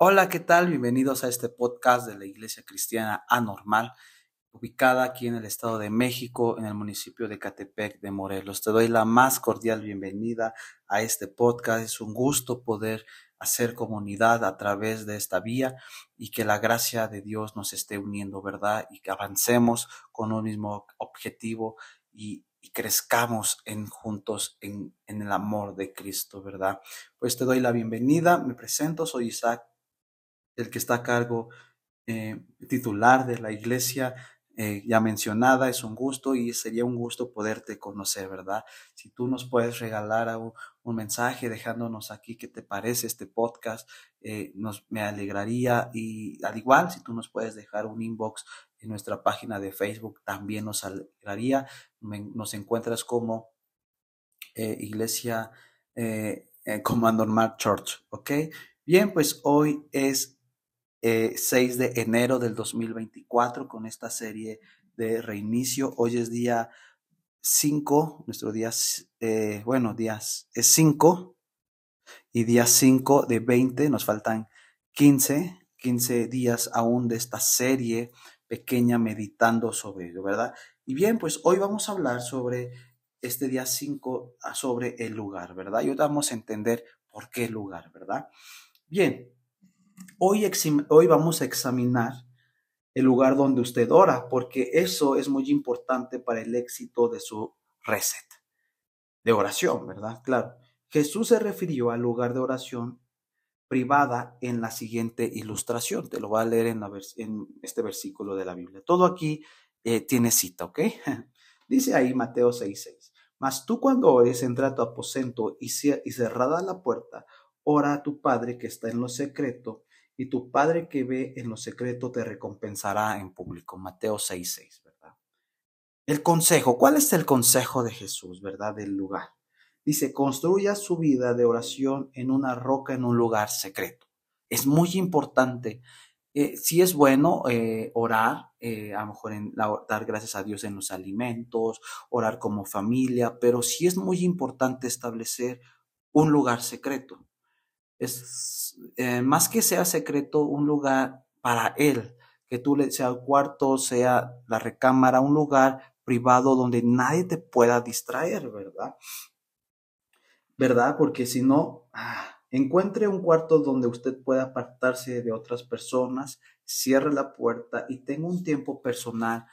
Hola, ¿qué tal? Bienvenidos a este podcast de la Iglesia Cristiana Anormal, ubicada aquí en el Estado de México, en el municipio de Catepec de Morelos. Te doy la más cordial bienvenida a este podcast. Es un gusto poder hacer comunidad a través de esta vía y que la gracia de Dios nos esté uniendo, ¿verdad? Y que avancemos con un mismo objetivo y, crezcamos en, juntos en, en el amor de Cristo, ¿verdad? Pues te doy la bienvenida, me presento, soy Isaac el que está a cargo eh, titular de la iglesia eh, ya mencionada, es un gusto y sería un gusto poderte conocer, ¿verdad? Si tú nos puedes regalar un, mensaje dejándonos aquí qué te parece este podcast, eh, nos, me alegraría y al igual si tú nos puedes dejar un inbox en nuestra página de Facebook, también nos alegraría. nos encuentras como iglesia Comando Mark Church, ¿ok? Bien, pues hoy es 6 eh, de enero del 2024 con esta serie de reinicio. Hoy es día 5, nuestro día, eh, bueno, días es 5 y día 5 de 20, nos faltan 15, 15 días aún de esta serie pequeña meditando sobre ello, ¿verdad? Y bien, pues hoy vamos a hablar sobre este día 5, ah, sobre el lugar, ¿verdad? Y hoy vamos a entender por qué lugar, ¿verdad? Bien, Hoy, vamos a examinar el lugar donde usted ora, porque eso es muy importante para el éxito de su reset de oración, ¿verdad? Claro. Jesús se refirió al lugar de oración privada en la siguiente ilustración. Te lo voy a leer en, en este versículo de la Biblia. Todo aquí eh, tiene cita, ¿ok? Dice ahí Mateo 6:6. Mas tú cuando ores, entra a tu aposento y, y cerrada la puerta, ora a tu Padre que está en lo secreto y tu Padre que ve en lo secreto te recompensará en público. Mateo 6:6, ¿verdad? El consejo, ¿cuál es el consejo de Jesús, verdad? Del lugar. Dice, construya su vida de oración en una roca, en un lugar secreto. Es muy importante. Eh, si es bueno eh, orar, eh, a lo mejor dar gracias a Dios en los alimentos, orar como familia, pero sí es muy importante establecer un lugar secreto es eh, más que sea secreto, un lugar para él, que tú le sea el cuarto, sea la recámara, un lugar privado donde nadie te pueda distraer, ¿verdad? ¿Verdad? Porque si no, ah, encuentre un cuarto donde usted pueda apartarse de otras personas, cierre la puerta y tenga un tiempo personal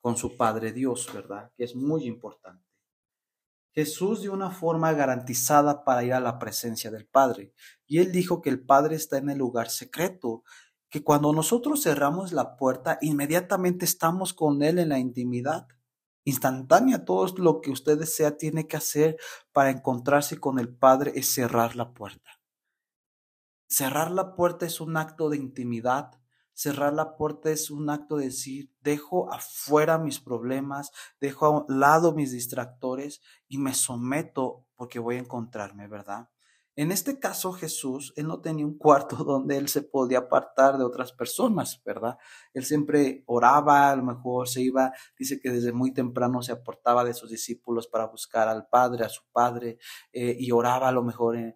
con su Padre Dios, ¿verdad? Que es muy importante. Jesús dio una forma garantizada para ir a la presencia del Padre. Y él dijo que el Padre está en el lugar secreto, que cuando nosotros cerramos la puerta, inmediatamente estamos con Él en la intimidad. Instantánea, todo lo que usted desea tiene que hacer para encontrarse con el Padre es cerrar la puerta. Cerrar la puerta es un acto de intimidad, Cerrar la puerta es un acto de decir, dejo afuera mis problemas, dejo a un lado mis distractores y me someto porque voy a encontrarme, ¿verdad? En este caso, Jesús, él no tenía un cuarto donde él se podía apartar de otras personas, ¿verdad? Él siempre oraba, a lo mejor se iba, dice que desde muy temprano se aportaba de sus discípulos para buscar al Padre, a su Padre, eh, y oraba a lo mejor en,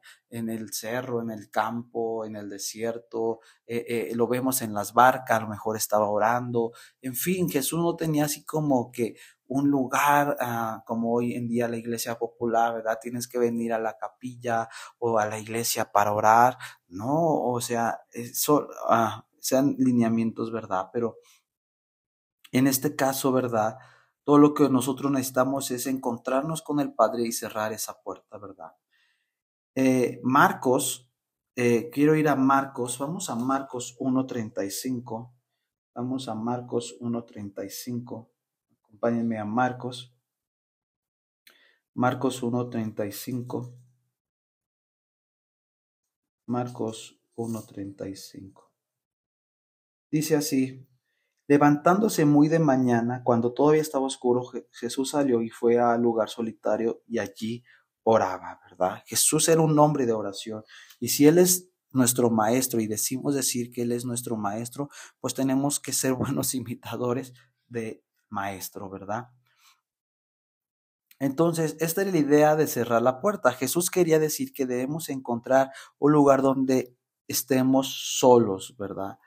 el cerro, en el campo, en el desierto, eh, eh, lo vemos en las barcas, a lo mejor estaba orando, en fin, Jesús no tenía así como que un lugar ah, como hoy en día la iglesia popular, ¿verdad? Tienes que venir a la capilla o a la iglesia para orar, no, o sea, eso, ah, sean lineamientos, ¿verdad? Pero en este caso, ¿verdad? Todo lo que nosotros necesitamos es encontrarnos con el Padre y cerrar esa puerta, ¿verdad? Eh, Marcos, eh, quiero ir a Marcos, vamos a Marcos 1.35, vamos a Marcos 1.35. Acompáñenme a Marcos. Marcos 1.35. Marcos 1.35. Dice así, levantándose muy de mañana, cuando todavía estaba oscuro, Jesús salió y fue al lugar solitario y allí oraba, ¿verdad? Jesús era un hombre de oración. Y si Él es nuestro maestro y decimos decir que Él es nuestro maestro, pues tenemos que ser buenos imitadores de maestro, ¿verdad? Entonces, esta es la idea de cerrar la puerta. Jesús quería decir que debemos encontrar un lugar donde estemos solos, ¿verdad?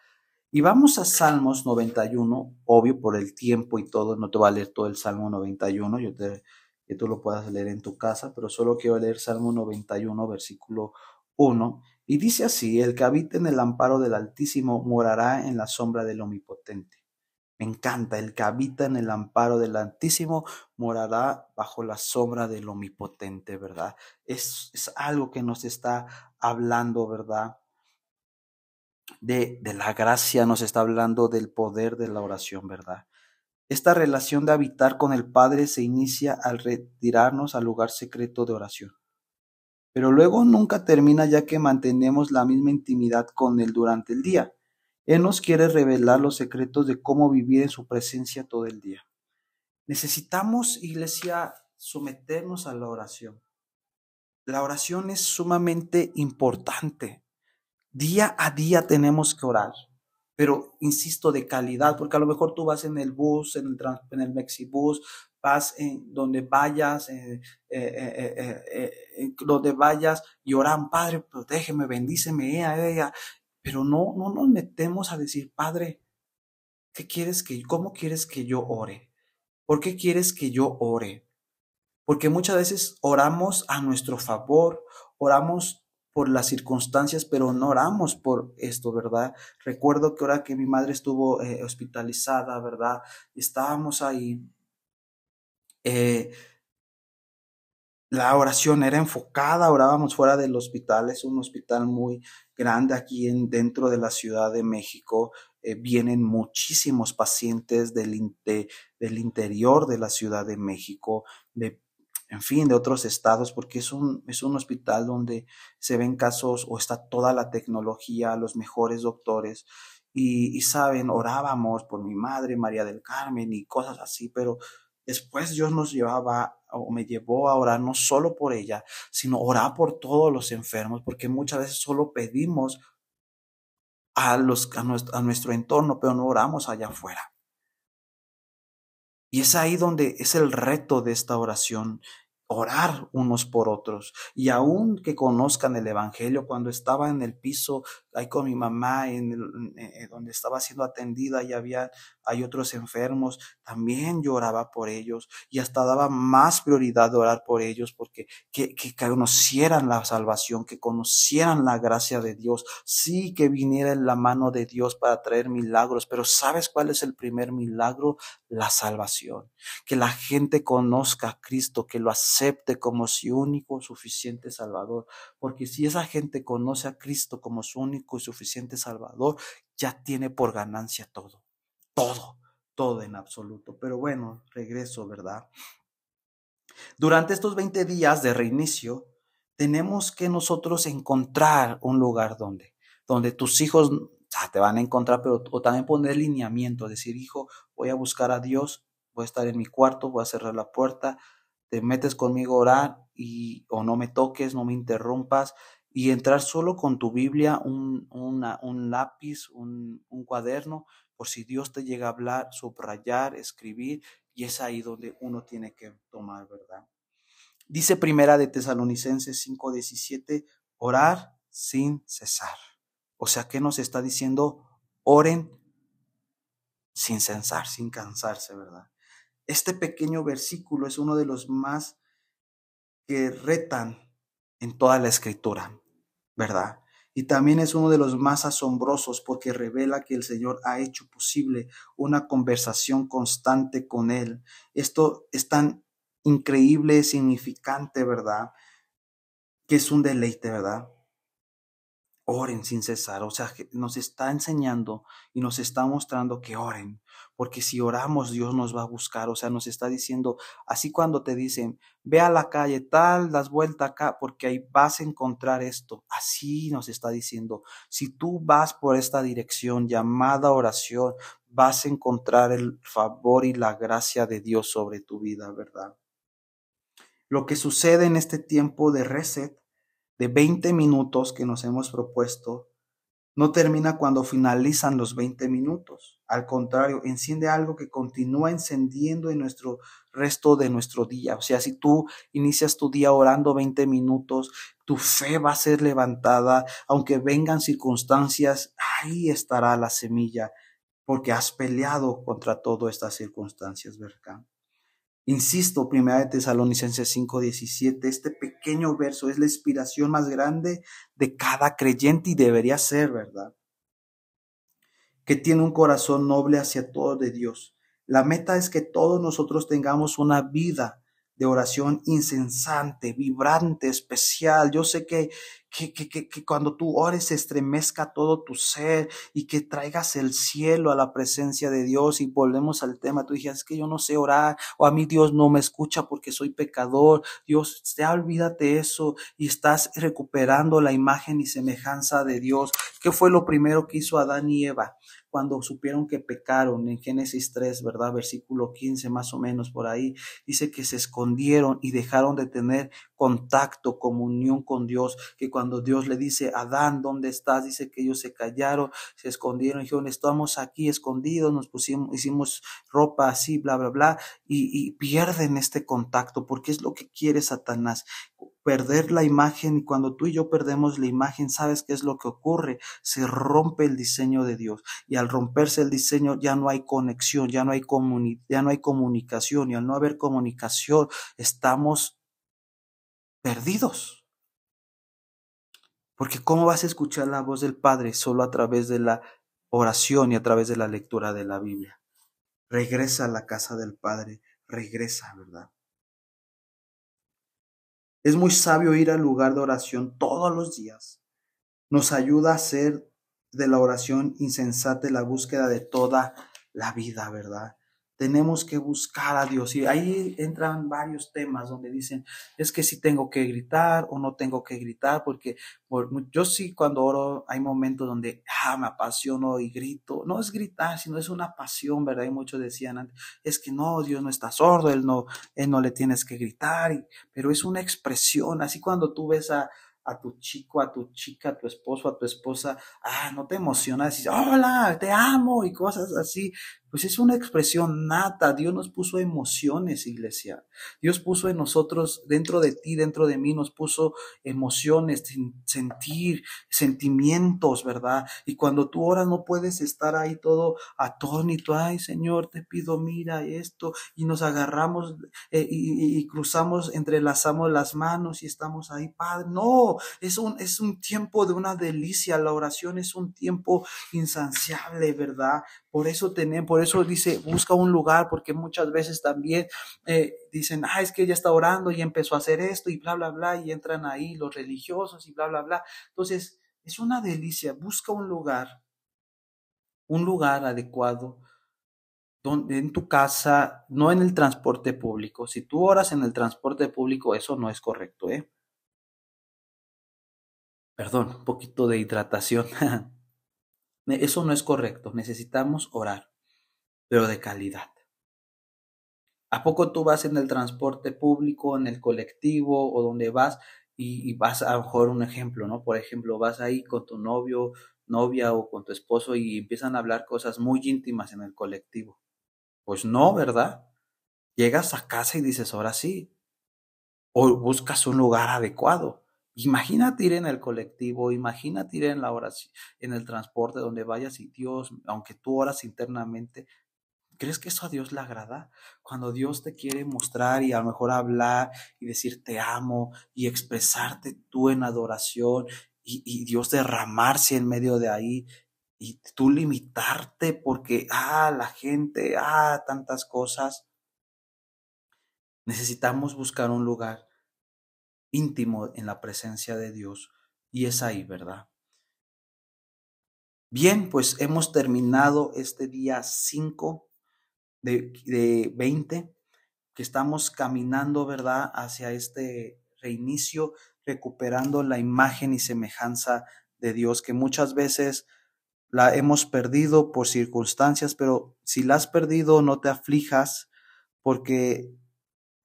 Y vamos a Salmos 91, obvio por el tiempo y todo, no te voy a leer todo el Salmo 91, yo te, que tú lo puedas leer en tu casa, pero solo quiero leer Salmo 91, versículo 1, y dice así, el que habita en el amparo del Altísimo morará en la sombra del Omnipotente. Me encanta, el que habita en el amparo del Altísimo morará bajo la sombra del Omnipotente, ¿verdad? Es, es algo que nos está hablando, ¿verdad? De, de la gracia, nos está hablando del poder de la oración, ¿verdad? Esta relación de habitar con el Padre se inicia al retirarnos al lugar secreto de oración pero luego nunca termina ya que mantenemos la misma intimidad con Él durante el día. Él nos quiere revelar los secretos de cómo vivir en su presencia todo el día. Necesitamos, iglesia, someternos a la oración. La oración es sumamente importante. Día a día tenemos que orar, pero insisto, de calidad, porque a lo mejor tú vas en el bus, en el, en el Mexibus, vas en donde vayas, eh, eh, eh, donde vayas y oran, Padre, protégeme, bendíceme, ella, ella. Pero no, no nos metemos a decir, Padre, ¿qué quieres que, cómo quieres que yo ore? ¿Por qué quieres que yo ore? Porque muchas veces oramos a nuestro favor, oramos por las circunstancias, pero no oramos por esto, ¿verdad? Recuerdo que ahora que mi madre estuvo hospitalizada, ¿verdad? Estábamos ahí eh, la oración era enfocada, orábamos fuera del hospital, es un hospital muy grande aquí en, dentro de la Ciudad de México. Eh, vienen muchísimos pacientes del, del interior de la Ciudad de México, de, en fin, de otros estados, porque es un, es un hospital donde se ven casos o está toda la tecnología, los mejores doctores. Y, y saben, orábamos por mi madre, María del Carmen, y cosas así, pero Después Dios nos llevaba o me llevó a orar no solo por ella, sino orar por todos los enfermos, porque muchas veces solo pedimos a, los, a, nuestro, a nuestro entorno, pero no oramos allá afuera. Y es ahí donde es el reto de esta oración, orar unos por otros. Y aun que conozcan el Evangelio, cuando estaba en el piso, ahí con mi mamá, en eh, donde estaba siendo atendida y había, hay otros enfermos, también lloraba por ellos y hasta daba más prioridad de orar por ellos porque que, que conocieran la salvación, que conocieran la gracia de Dios. Sí que viniera en la mano de Dios para traer milagros, pero ¿sabes cuál es el primer milagro? La salvación. Que la gente conozca a Cristo, que lo acepte como su único, suficiente Salvador. Porque si esa gente conoce a Cristo como su único y suficiente Salvador, ya tiene por ganancia todo. Todo, todo en absoluto. Pero bueno, regreso, ¿verdad? Durante estos 20 días de reinicio, tenemos que nosotros encontrar un lugar donde, donde tus hijos te van a encontrar, pero o también poner lineamiento, decir, hijo, voy a buscar a Dios, voy a estar en mi cuarto, voy a cerrar la puerta, te metes conmigo a orar y o no me toques, no me interrumpas y entrar solo con tu Biblia, un, un lápiz, un, un, cuaderno, por si Dios te llega a hablar, subrayar, escribir, y es ahí donde uno tiene que tomar, ¿verdad? Dice primera de Tesalonicenses 5:17, orar sin cesar. O sea, ¿qué nos está diciendo? Oren sin cesar, sin cansarse, ¿verdad? Este pequeño versículo es uno de los más que retan en toda la escritura, ¿verdad? Y también es uno de los más asombrosos porque revela que el Señor ha hecho posible una conversación constante con Él. Esto es tan increíble, significante, ¿verdad? Que es un deleite, ¿verdad? Oren sin cesar. O sea, nos está enseñando y nos está mostrando que oren porque si oramos Dios nos va a buscar, o sea, nos está diciendo, así cuando te dicen, ve a la calle tal, das vuelta acá, porque ahí vas a encontrar esto, así nos está diciendo, si tú vas por esta dirección llamada oración, vas a encontrar el favor y la gracia de Dios sobre tu vida, ¿verdad? Lo que sucede en este tiempo de reset, de 20 minutos que nos hemos propuesto, no termina cuando finalizan los 20 minutos. Al contrario, enciende algo que continúa encendiendo en nuestro resto de nuestro día. O sea, si tú inicias tu día orando 20 minutos, tu fe va a ser levantada, aunque vengan circunstancias, ahí estará la semilla, porque has peleado contra todas estas circunstancias, ¿verdad? Insisto, primera de Tesalonicenses 5:17, este pequeño verso es la inspiración más grande de cada creyente y debería ser, ¿verdad? Que tiene un corazón noble hacia todo de Dios. La meta es que todos nosotros tengamos una vida de oración insensante, vibrante, especial. Yo sé que, que, que, que, cuando tú ores se estremezca todo tu ser y que traigas el cielo a la presencia de Dios y volvemos al tema. Tú dices, es que yo no sé orar o a mí Dios no me escucha porque soy pecador. Dios, ya olvídate eso y estás recuperando la imagen y semejanza de Dios. ¿Qué fue lo primero que hizo Adán y Eva? Cuando supieron que pecaron en Génesis 3, ¿verdad? Versículo 15 más o menos por ahí, dice que se escondieron y dejaron de tener contacto, comunión con Dios, que cuando Dios le dice, Adán, ¿dónde estás? Dice que ellos se callaron, se escondieron, dijeron, estamos aquí escondidos, nos pusimos, hicimos ropa así, bla, bla, bla, y, y pierden este contacto, porque es lo que quiere Satanás, perder la imagen y cuando tú y yo perdemos la imagen, ¿sabes qué es lo que ocurre? Se rompe el diseño de Dios y al romperse el diseño ya no hay conexión, ya no hay, ya no hay comunicación y al no haber comunicación estamos perdidos. Porque ¿cómo vas a escuchar la voz del Padre solo a través de la oración y a través de la lectura de la Biblia? Regresa a la casa del Padre, regresa, ¿verdad? Es muy sabio ir al lugar de oración todos los días. Nos ayuda a hacer de la oración insensata la búsqueda de toda la vida, ¿verdad? Tenemos que buscar a Dios. Y ahí entran varios temas donde dicen, es que si tengo que gritar o no tengo que gritar, porque yo sí cuando oro hay momentos donde ah, me apasiono y grito. No es gritar, sino es una pasión, ¿verdad? Y muchos decían antes, es que no, Dios no está sordo, Él no, él no le tienes que gritar, pero es una expresión. Así cuando tú ves a, a tu chico, a tu chica, a tu esposo, a tu esposa, ah, no te emocionas, dices, hola, te amo y cosas así, pues es una expresión nata. Dios nos puso emociones, iglesia. Dios puso en nosotros, dentro de ti, dentro de mí, nos puso emociones, sentir, sentimientos, ¿verdad? Y cuando tú oras no puedes estar ahí todo atónito. Ay, Señor, te pido, mira esto. Y nos agarramos eh, y, y, cruzamos, entrelazamos las manos y estamos ahí, Padre. No, es un, es un tiempo de una delicia. La oración es un tiempo insaciable, ¿verdad? Por eso tenemos, por eso dice, busca un lugar, porque muchas veces también eh, dicen, ah, es que ella está orando y empezó a hacer esto y bla, bla, bla, y entran ahí los religiosos y bla, bla, bla. Entonces, es una delicia, busca un lugar, un lugar adecuado, donde en tu casa, no en el transporte público. Si tú oras en el transporte público, eso no es correcto, ¿eh? Perdón, un poquito de hidratación. Eso no es correcto. Necesitamos orar, pero de calidad. ¿A poco tú vas en el transporte público, en el colectivo o donde vas y, vas a mejor un ejemplo, ¿no? Por ejemplo, vas ahí con tu novio, novia o con tu esposo y empiezan a hablar cosas muy íntimas en el colectivo. Pues no, ¿verdad? Llegas a casa y dices, ahora sí. O buscas un lugar adecuado. Imagínate ir en el colectivo, imagínate ir en la oración, en el transporte donde vayas y Dios, aunque tú oras internamente, ¿crees que eso a Dios le agrada? Cuando Dios te quiere mostrar y a lo mejor hablar y decir te amo y expresarte tú en adoración y, y Dios derramarse en medio de ahí y tú limitarte porque, ah, la gente, ah, tantas cosas. Necesitamos buscar un lugar íntimo en la presencia de Dios y es ahí, ¿verdad? Bien, pues hemos terminado este día 5 de, de 20, que estamos caminando, ¿verdad?, hacia este reinicio, recuperando la imagen y semejanza de Dios, que muchas veces la hemos perdido por circunstancias, pero si la has perdido, no te aflijas, porque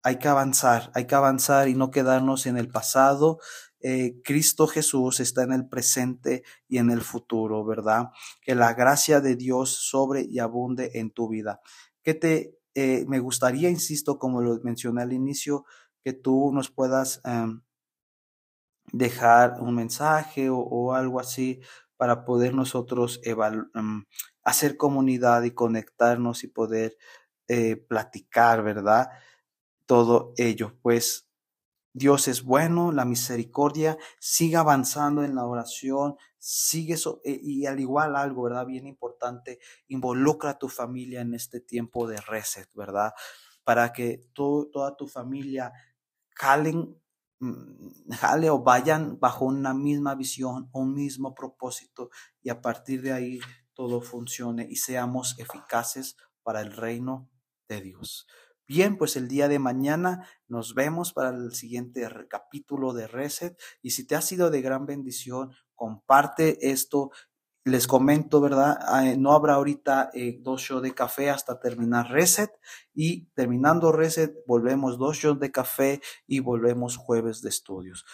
hay que avanzar, hay que avanzar y no quedarnos en el pasado, eh, Cristo Jesús está en el presente y en el futuro, ¿verdad? Que la gracia de Dios sobre y abunde en tu vida. Que te, eh, me gustaría, insisto, como lo mencioné al inicio, que tú nos puedas em, dejar un mensaje o, algo así para poder nosotros em, hacer comunidad y conectarnos y poder eh, platicar, ¿verdad? Todo ello, pues Dios es bueno, la misericordia, sigue avanzando en la oración, sigue eso, eh, y al igual algo, ¿verdad? Bien importante, involucra a tu familia en este tiempo de reset, ¿verdad? Para que toda tu familia mm, jale o vayan bajo una misma visión, un mismo propósito, y a partir de ahí todo funcione y seamos eficaces para el reino de Dios. Bien, pues el día de mañana nos vemos para el siguiente capítulo de Reset. Y si te ha sido de gran bendición, comparte esto. Les comento, ¿verdad? Ah, no habrá ahorita eh, dos shows de café hasta terminar Reset. Y terminando Reset, volvemos dos shows de café y volvemos jueves de estudios.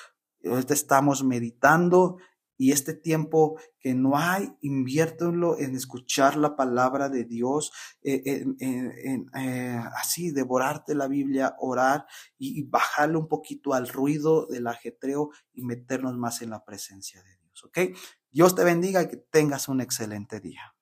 Ahorita estamos meditando y este tiempo que no hay, inviértelo en escuchar la palabra de Dios, eh, en, eh, así, devorarte la Biblia, orar y, y bajarle un poquito al ruido del ajetreo y meternos más en la presencia de Dios, ¿ok? Dios te bendiga y que tengas un excelente día.